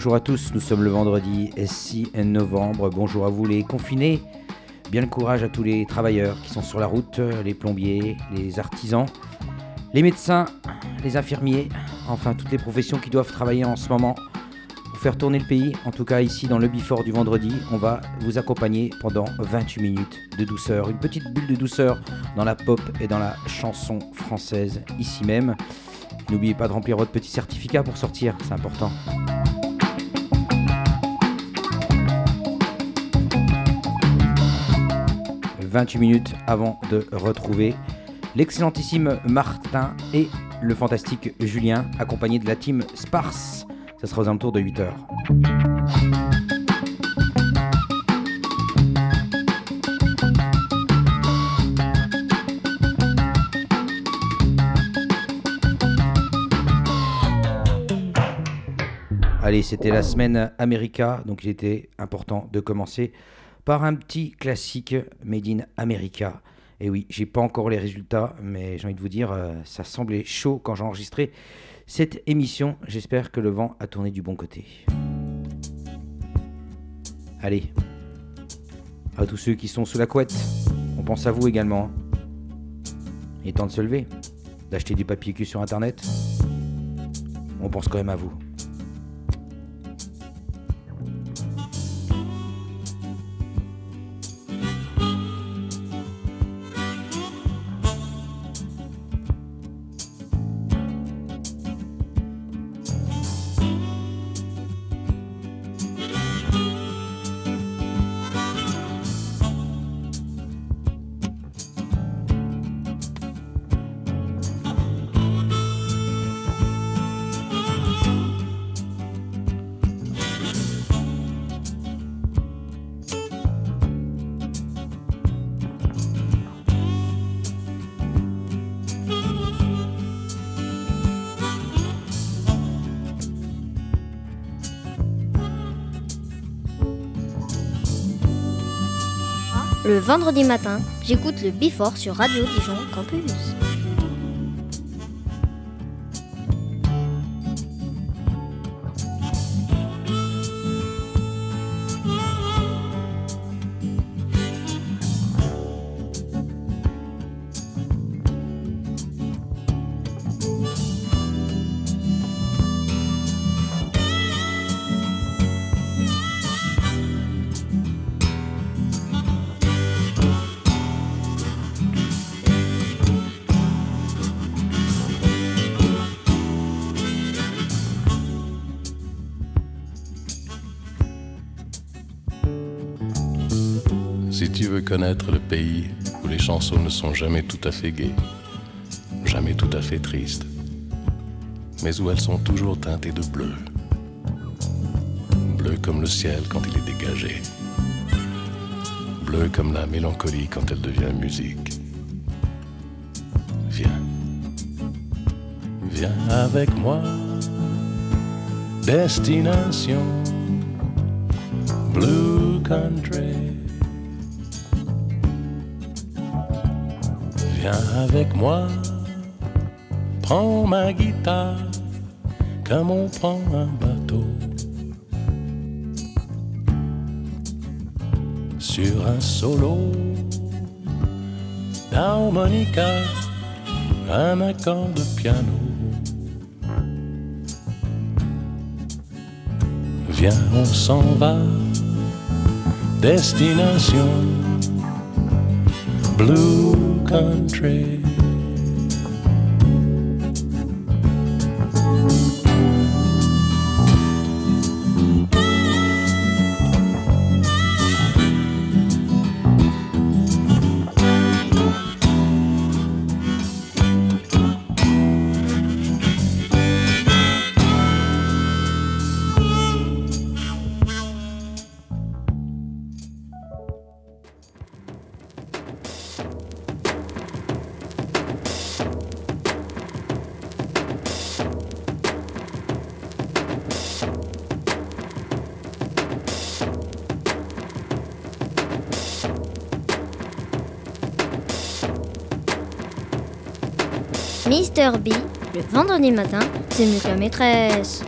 Bonjour à tous, nous sommes le vendredi 6 novembre. Bonjour à vous les confinés. Bien le courage à tous les travailleurs qui sont sur la route, les plombiers, les artisans, les médecins, les infirmiers, enfin toutes les professions qui doivent travailler en ce moment pour faire tourner le pays. En tout cas ici dans le Bifort du vendredi, on va vous accompagner pendant 28 minutes de douceur, une petite bulle de douceur dans la pop et dans la chanson française ici même. N'oubliez pas de remplir votre petit certificat pour sortir, c'est important. 28 minutes avant de retrouver l'excellentissime Martin et le fantastique Julien, accompagné de la team Sparse. Ça sera aux alentours de 8 heures. Allez, c'était la semaine America, donc il était important de commencer par un petit classique Made in America. Et oui, j'ai pas encore les résultats, mais j'ai envie de vous dire, euh, ça semblait chaud quand j'ai enregistré cette émission. J'espère que le vent a tourné du bon côté. Allez, à tous ceux qui sont sous la couette, on pense à vous également. Il est temps de se lever, d'acheter du papier cul sur internet. On pense quand même à vous. Le vendredi matin, j'écoute le Before sur Radio Dijon Campus. Si tu veux connaître le pays où les chansons ne sont jamais tout à fait gaies, jamais tout à fait tristes, mais où elles sont toujours teintées de bleu, bleu comme le ciel quand il est dégagé, bleu comme la mélancolie quand elle devient musique. Viens, viens avec moi, destination. Blue Country. Viens avec moi, prends ma guitare comme on prend un bateau. Sur un solo d'harmonica, un accord de piano. Viens, on s'en va, destination Blue Country. Mister B, le vendredi matin, c'est la maîtresse.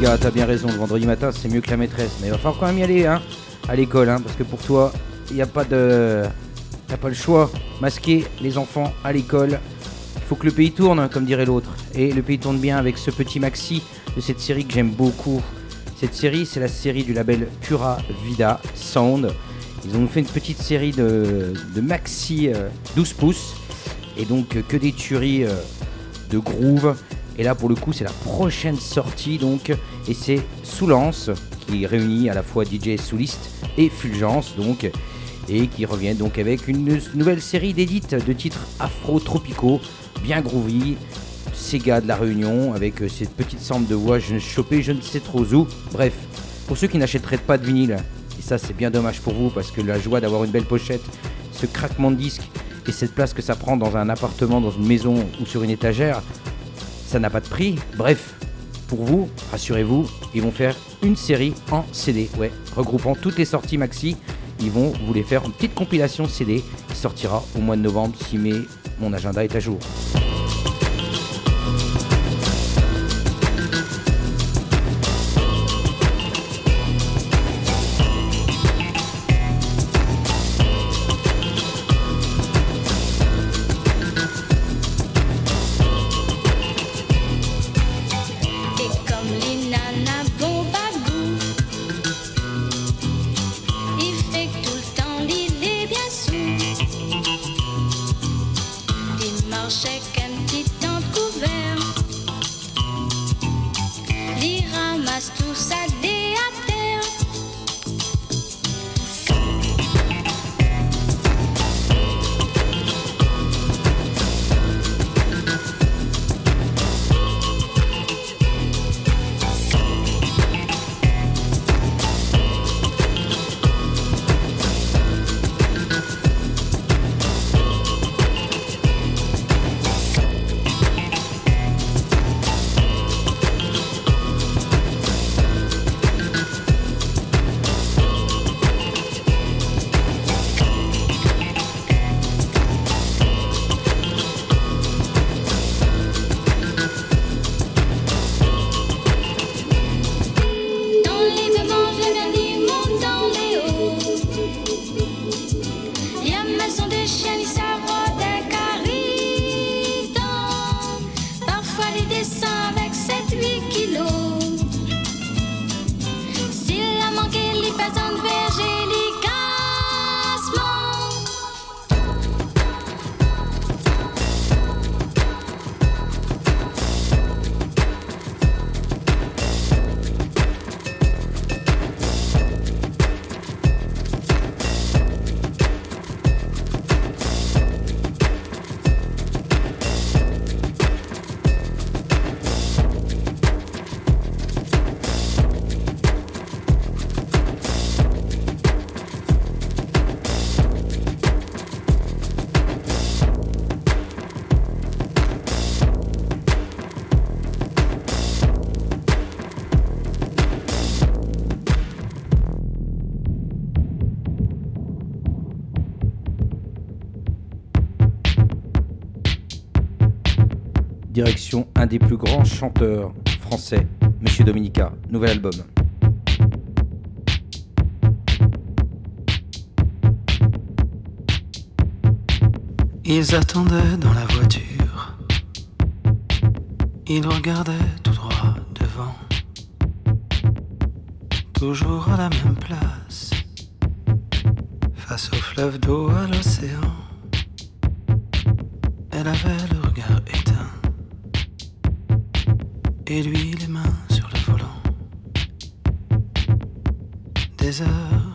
Gars, t'as bien raison. Le vendredi matin, c'est mieux que la maîtresse. Mais il va falloir quand même y aller, hein, à l'école, hein, parce que pour toi, il n'y a pas de. T'as pas le choix. Masquer les enfants à l'école. Il faut que le pays tourne, comme dirait l'autre. Et le pays tourne bien avec ce petit maxi de cette série que j'aime beaucoup. Cette série, c'est la série du label Pura Vida Sound. Ils ont fait une petite série de, maxi 12 euh, pouces. Et donc euh, que des tueries euh, de groove. Et là pour le coup c'est la prochaine sortie donc. Et c'est Soulance qui réunit à la fois DJ Souliste et Fulgence donc. Et qui revient donc avec une nouvelle série d'édits de titres afro-tropicaux, bien groovy. Sega de la Réunion avec cette petite sample de voix je chopée je ne sais trop où. Bref, pour ceux qui n'achèteraient pas de vinyle, et ça, c'est bien dommage pour vous parce que la joie d'avoir une belle pochette, ce craquement de disque et cette place que ça prend dans un appartement, dans une maison ou sur une étagère, ça n'a pas de prix. Bref, pour vous, rassurez-vous, ils vont faire une série en CD. Ouais, regroupant toutes les sorties maxi. Ils vont vous les faire une petite compilation CD qui sortira au mois de novembre si mon agenda est à jour. Chanteurs français, Monsieur Dominica, nouvel album. Ils attendaient dans la voiture. Ils regardaient tout droit devant. Toujours à la même place. Face au fleuve d'eau, à l'océan. Elle avait le regard éteint et lui les mains sur le volant. Des heures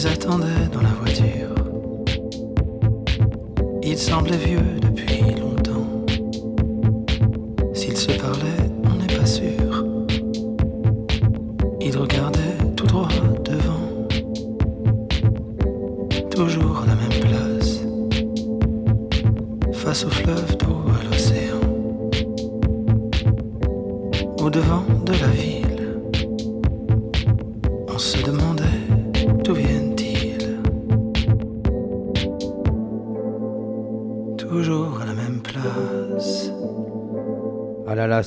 les attendais dans la voiture. Il semblait vieux depuis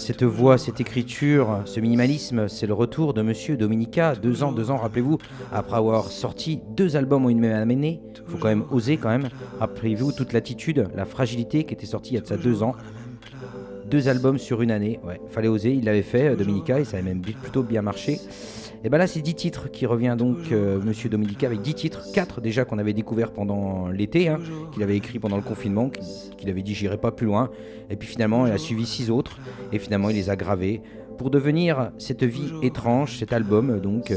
cette voix, cette écriture, ce minimalisme, c'est le retour de Monsieur Dominica, deux ans, deux ans, rappelez-vous, après avoir sorti deux albums en une même année, faut quand même oser quand même, rappelez-vous toute l'attitude, la fragilité qui était sortie il y a de ça deux ans, deux albums sur une année, ouais, fallait oser, il l'avait fait, euh, Dominica, et ça avait même plutôt bien marché. Et ben là, c'est 10 titres qui revient donc, euh, Monsieur Dominica, avec 10 titres, 4 déjà qu'on avait découvert pendant l'été, hein, qu'il avait écrit pendant le confinement, qu'il avait dit j'irai pas plus loin. Et puis finalement, il a suivi 6 autres, et finalement, il les a gravés pour devenir cette vie étrange, cet album donc.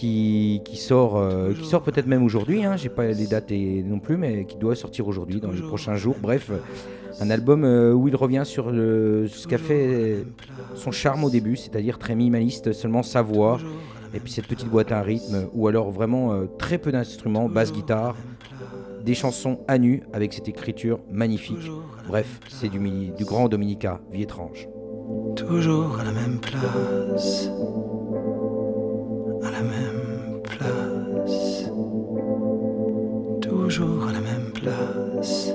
Euh, Qui, qui sort, euh, qui sort peut-être même aujourd'hui, hein, j'ai pas les dates et- non plus, mais qui doit sortir aujourd'hui, dans les prochains jours. Bref, un album euh, où il revient sur le- ce qu'a fait son charme au début, c'est-à-dire très minimaliste, seulement sa voix, et puis cette petite boîte à rythme, ou alors vraiment euh, très peu d'instruments, basse guitare, des chansons à nu avec cette écriture magnifique. Bref, c'est du, du grand Dominica, vie étrange. Toujours à la même place. La même place. Toujours à la même place.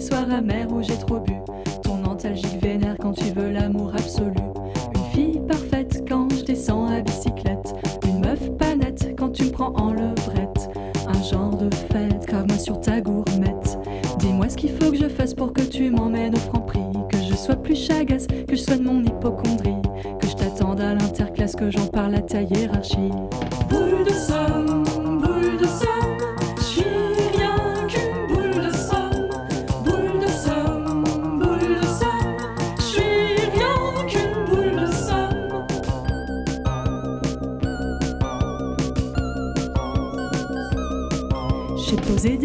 Soirs amers où j'ai trop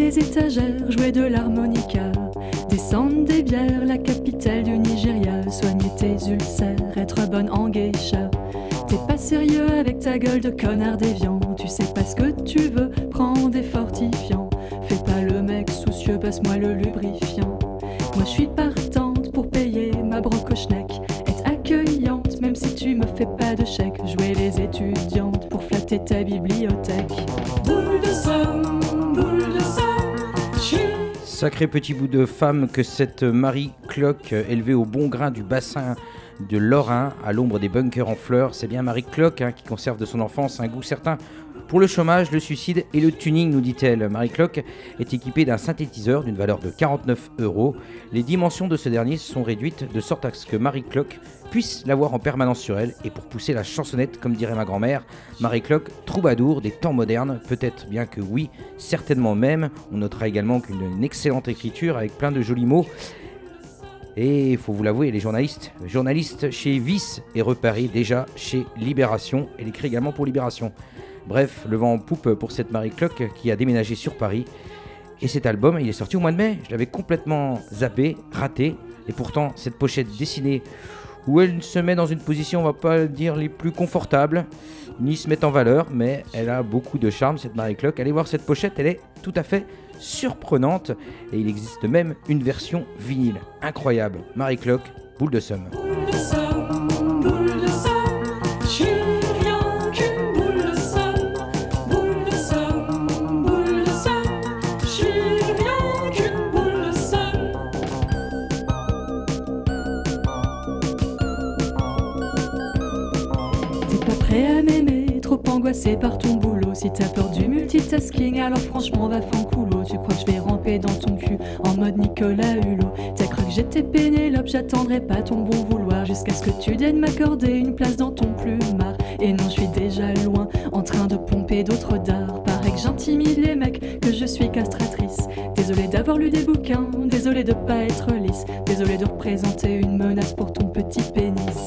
des étagères, joué de l'harmonica, descendre des bières, la capitale du Nigeria, soigner tes ulcères, être bonne en geisha. T'es pas sérieux avec ta gueule de connard déviant, tu sais pas ce que tu veux, prends des fortifiants. Fais pas le mec soucieux, passe-moi le lubrifiant. Moi je suis partante pour payer ma brocoschneck, être accueillante même si tu me fais pas de chèque, jouer les étudiantes pour flatter ta bibliothèque. Sacré petit bout de femme que cette Marie Cloque, élevée au bon grain du bassin de Lorrain, à l'ombre des bunkers en fleurs. C'est bien Marie Cloque hein, qui conserve de son enfance un goût certain pour le chômage, le suicide et le tuning, nous dit-elle. Marie Cloque est équipée d'un synthétiseur d'une valeur de 49 euros. Les dimensions de ce dernier sont réduites de sorte à ce que Marie Cloque puisse l'avoir en permanence sur elle. Et pour pousser la chansonnette, comme dirait ma grand-mère, Marie Cloque, troubadour des temps modernes, peut-être bien que oui, certainement même. On notera également qu'une une excellente écriture avec plein de jolis mots. Et il faut vous l'avouer, les journalistes, journaliste chez Vice et reparé déjà chez Libération. Elle écrit également pour Libération. Bref, le vent en poupe pour cette Marie Clock qui a déménagé sur Paris. Et cet album, il est sorti au mois de mai. Je l'avais complètement zappé, raté. Et pourtant, cette pochette dessinée où elle se met dans une position, on va pas dire les plus confortables, ni se met en valeur, mais elle a beaucoup de charme, cette Marie Clock. Allez voir cette pochette, elle est tout à fait surprenante. Et il existe même une version vinyle. Incroyable. Marie Clock, boule de somme. Alors franchement va faire coulo. Tu crois que je vais ramper dans ton cul en mode Nicolas Hulot? T'as cru que j'étais Pénélope, j'attendrai pas ton bon vouloir jusqu'à ce que tu daignes m'accorder une place dans ton plumard. Et non, je suis déjà loin, en train de pomper d'autres dards. Pareil que j'intimide les mecs, que je suis castratrice. Désolé d'avoir lu des bouquins, désolé de pas être lisse, désolé de représenter une menace pour ton petit pénis.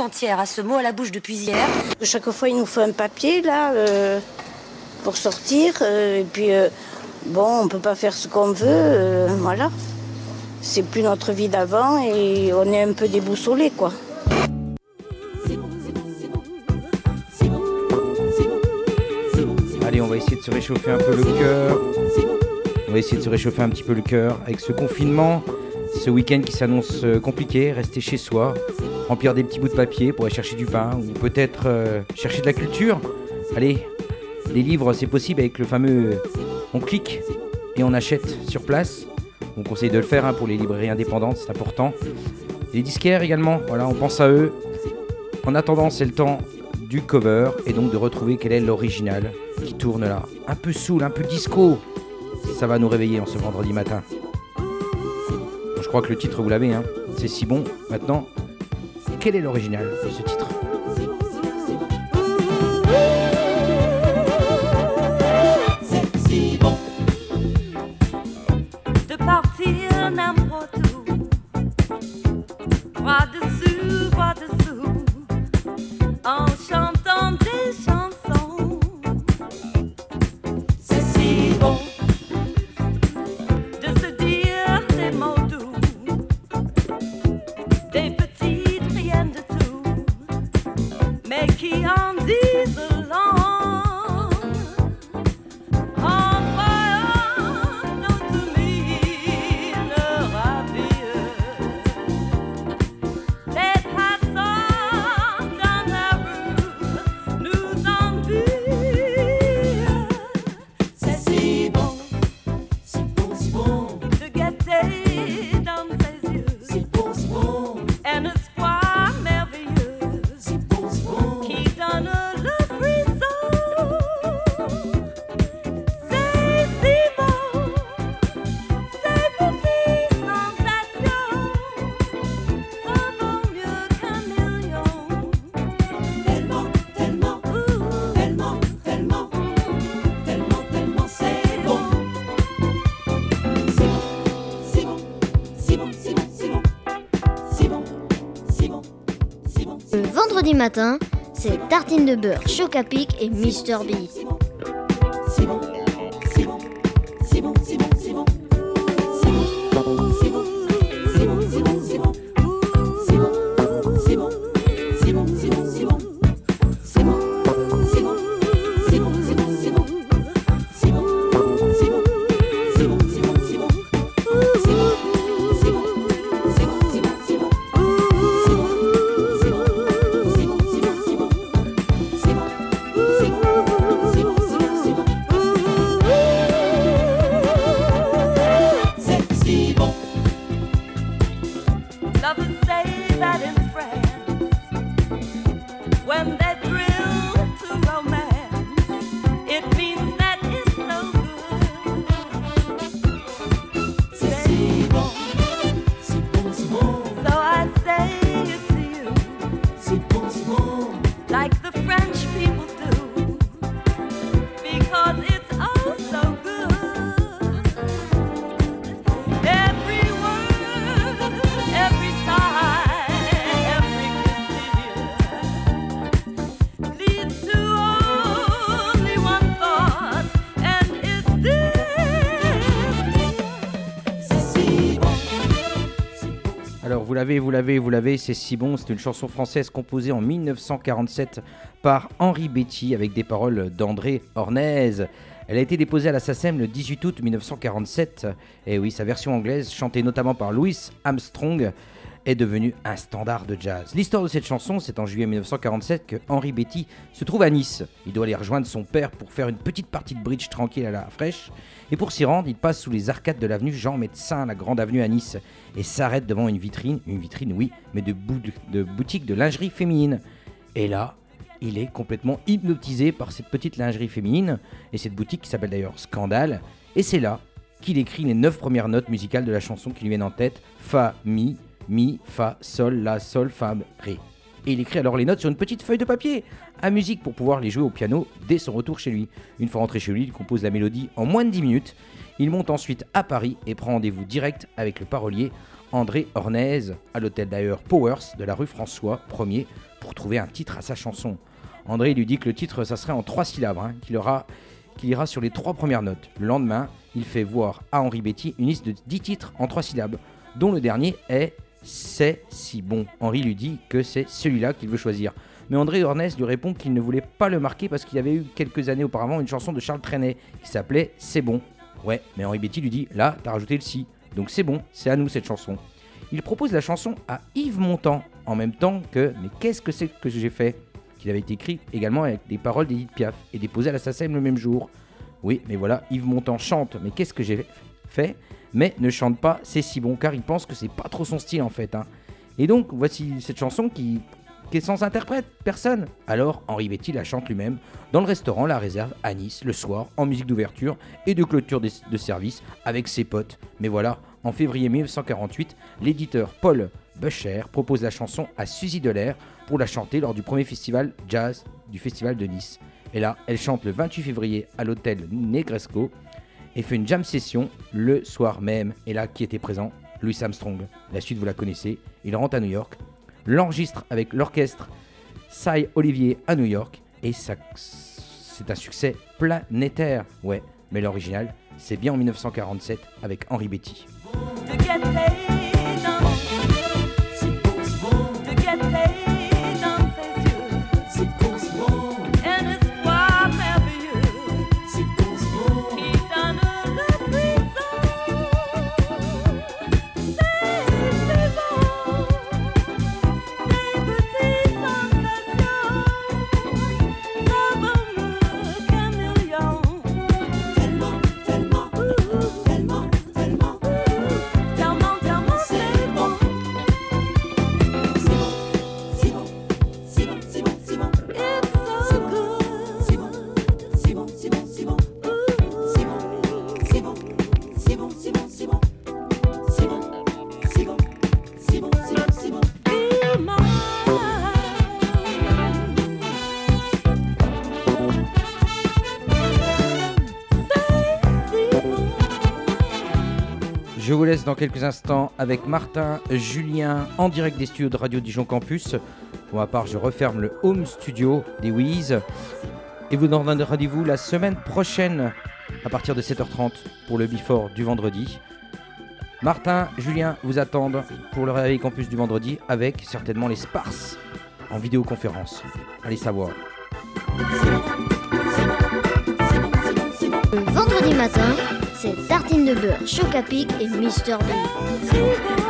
Entière a ce mot à la bouche depuis hier. Chaque fois, il nous faut un papier, là, euh, pour sortir. euh, et puis, euh, bon, on peut pas faire ce qu'on veut, euh, voilà. C'est plus notre vie d'avant et on est un peu déboussolé, quoi. Allez, on va essayer de se réchauffer un peu le cœur. On va essayer de se réchauffer un petit peu le cœur avec ce confinement, ce week-end qui s'annonce euh, compliqué. Rester chez soi, remplir des petits bouts de papier pour aller chercher du pain ou peut-être euh, chercher de la culture. Allez, les livres, c'est possible avec le fameux on clique et on achète sur place. On conseille de le faire hein, pour les librairies indépendantes, c'est important. Les disquaires également, voilà, on pense à eux. En attendant, c'est le temps du cover et donc de retrouver quel est l'original qui tourne là. Un peu soul, un peu disco. Ça va nous réveiller en ce vendredi matin. Je crois que le titre, vous l'avez, hein. c'est si bon. Maintenant, quel est l'original de ce titre? Matin, c'est tartine de beurre, choc à pic et Mr. B. l'avez, vous l'avez, vous l'avez, c'est si bon. C'est une chanson française composée en 1947 par Henri Betty avec des paroles d'André Ornez. Elle a été déposée à la SACEM le 18 août 1947. Et oui, sa version anglaise, chantée notamment par Louis Armstrong, est devenue un standard de jazz. L'histoire de cette chanson, c'est en juillet 1947 que Henri Betty se trouve à Nice. Il doit aller rejoindre son père pour faire une petite partie de bridge tranquille à la fraîche. Et pour s'y rendre, il passe sous les arcades de l'avenue Jean Médecin, la grande avenue à Nice, et s'arrête devant une vitrine, une vitrine oui, mais de, de boutique de lingerie féminine. Et là, il est complètement hypnotisé par cette petite lingerie féminine, et cette boutique qui s'appelle d'ailleurs Scandale, et c'est là qu'il écrit les neuf premières notes musicales de la chanson qui lui viennent en tête, Fa, Mi, Mi, Fa, Sol, La, Sol, Fa, Ré. Et il écrit alors les notes sur une petite feuille de papier à musique pour pouvoir les jouer au piano dès son retour chez lui. Une fois rentré chez lui, il compose la mélodie en moins de 10 minutes. Il monte ensuite à Paris et prend rendez-vous direct avec le parolier André Ornez à l'hôtel d'ailleurs Powers de la rue François 1er pour trouver un titre à sa chanson. André lui dit que le titre ça serait en trois syllabes, hein, qu'il qu'il ira sur les trois premières notes. Le lendemain, il fait voir à Henri Betty une liste de 10 titres en trois syllabes, dont le dernier est C'est si bon. Henri lui dit que c'est celui-là qu'il veut choisir. Mais André Ornez lui répond qu'il ne voulait pas le marquer parce qu'il avait eu quelques années auparavant une chanson de Charles Trenet qui s'appelait C'est bon. Ouais, mais Henri Betty lui dit Là, t'as rajouté le si. Donc c'est bon, c'est à nous cette chanson. Il propose la chanson à Yves Montand en même temps que Mais qu'est-ce que c'est que j'ai fait? Qu'il avait été écrit également avec des paroles d'Edith Piaf et déposé à la SACEM le même jour. Oui, mais voilà, Yves Montand chante, mais qu'est-ce que j'ai fait? Mais ne chante pas, c'est si bon, car il pense que c'est pas trop son style en fait. hein. Et donc, voici cette chanson qui, est sans interprète, personne. Alors, Henri Betty la chante lui-même dans le restaurant La Réserve à Nice, le soir, en musique d'ouverture et de clôture de service avec ses potes. Mais voilà, en février 1948, l'éditeur Paul Buscher propose la chanson à Suzy Delair pour la chanter lors du premier festival jazz du festival de Nice. Et là, elle chante le 28 février à l'hôtel Negresco et fait une jam session le soir même. Et là, qui était présent? Louis Armstrong. La suite, vous la connaissez. Il rentre à New York, l'enregistre avec l'orchestre Cy Olivier à New York et ça, c'est un succès planétaire. Ouais, mais l'original, c'est bien en 1947 avec Henri Betty. Je vous laisse dans quelques instants avec Martin, Julien, en direct des studios de Radio Dijon Campus. Pour ma part, je referme le home studio des Wiz. Et vous donne rendez-vous la semaine prochaine à partir de 7h30 pour le Before du vendredi. Martin, Julien vous attendent pour le Réveil Campus du vendredi avec certainement les Sparse en vidéoconférence. Allez savoir. Vendredi matin, c'est tartine de beurre, choc à pic et Mister B.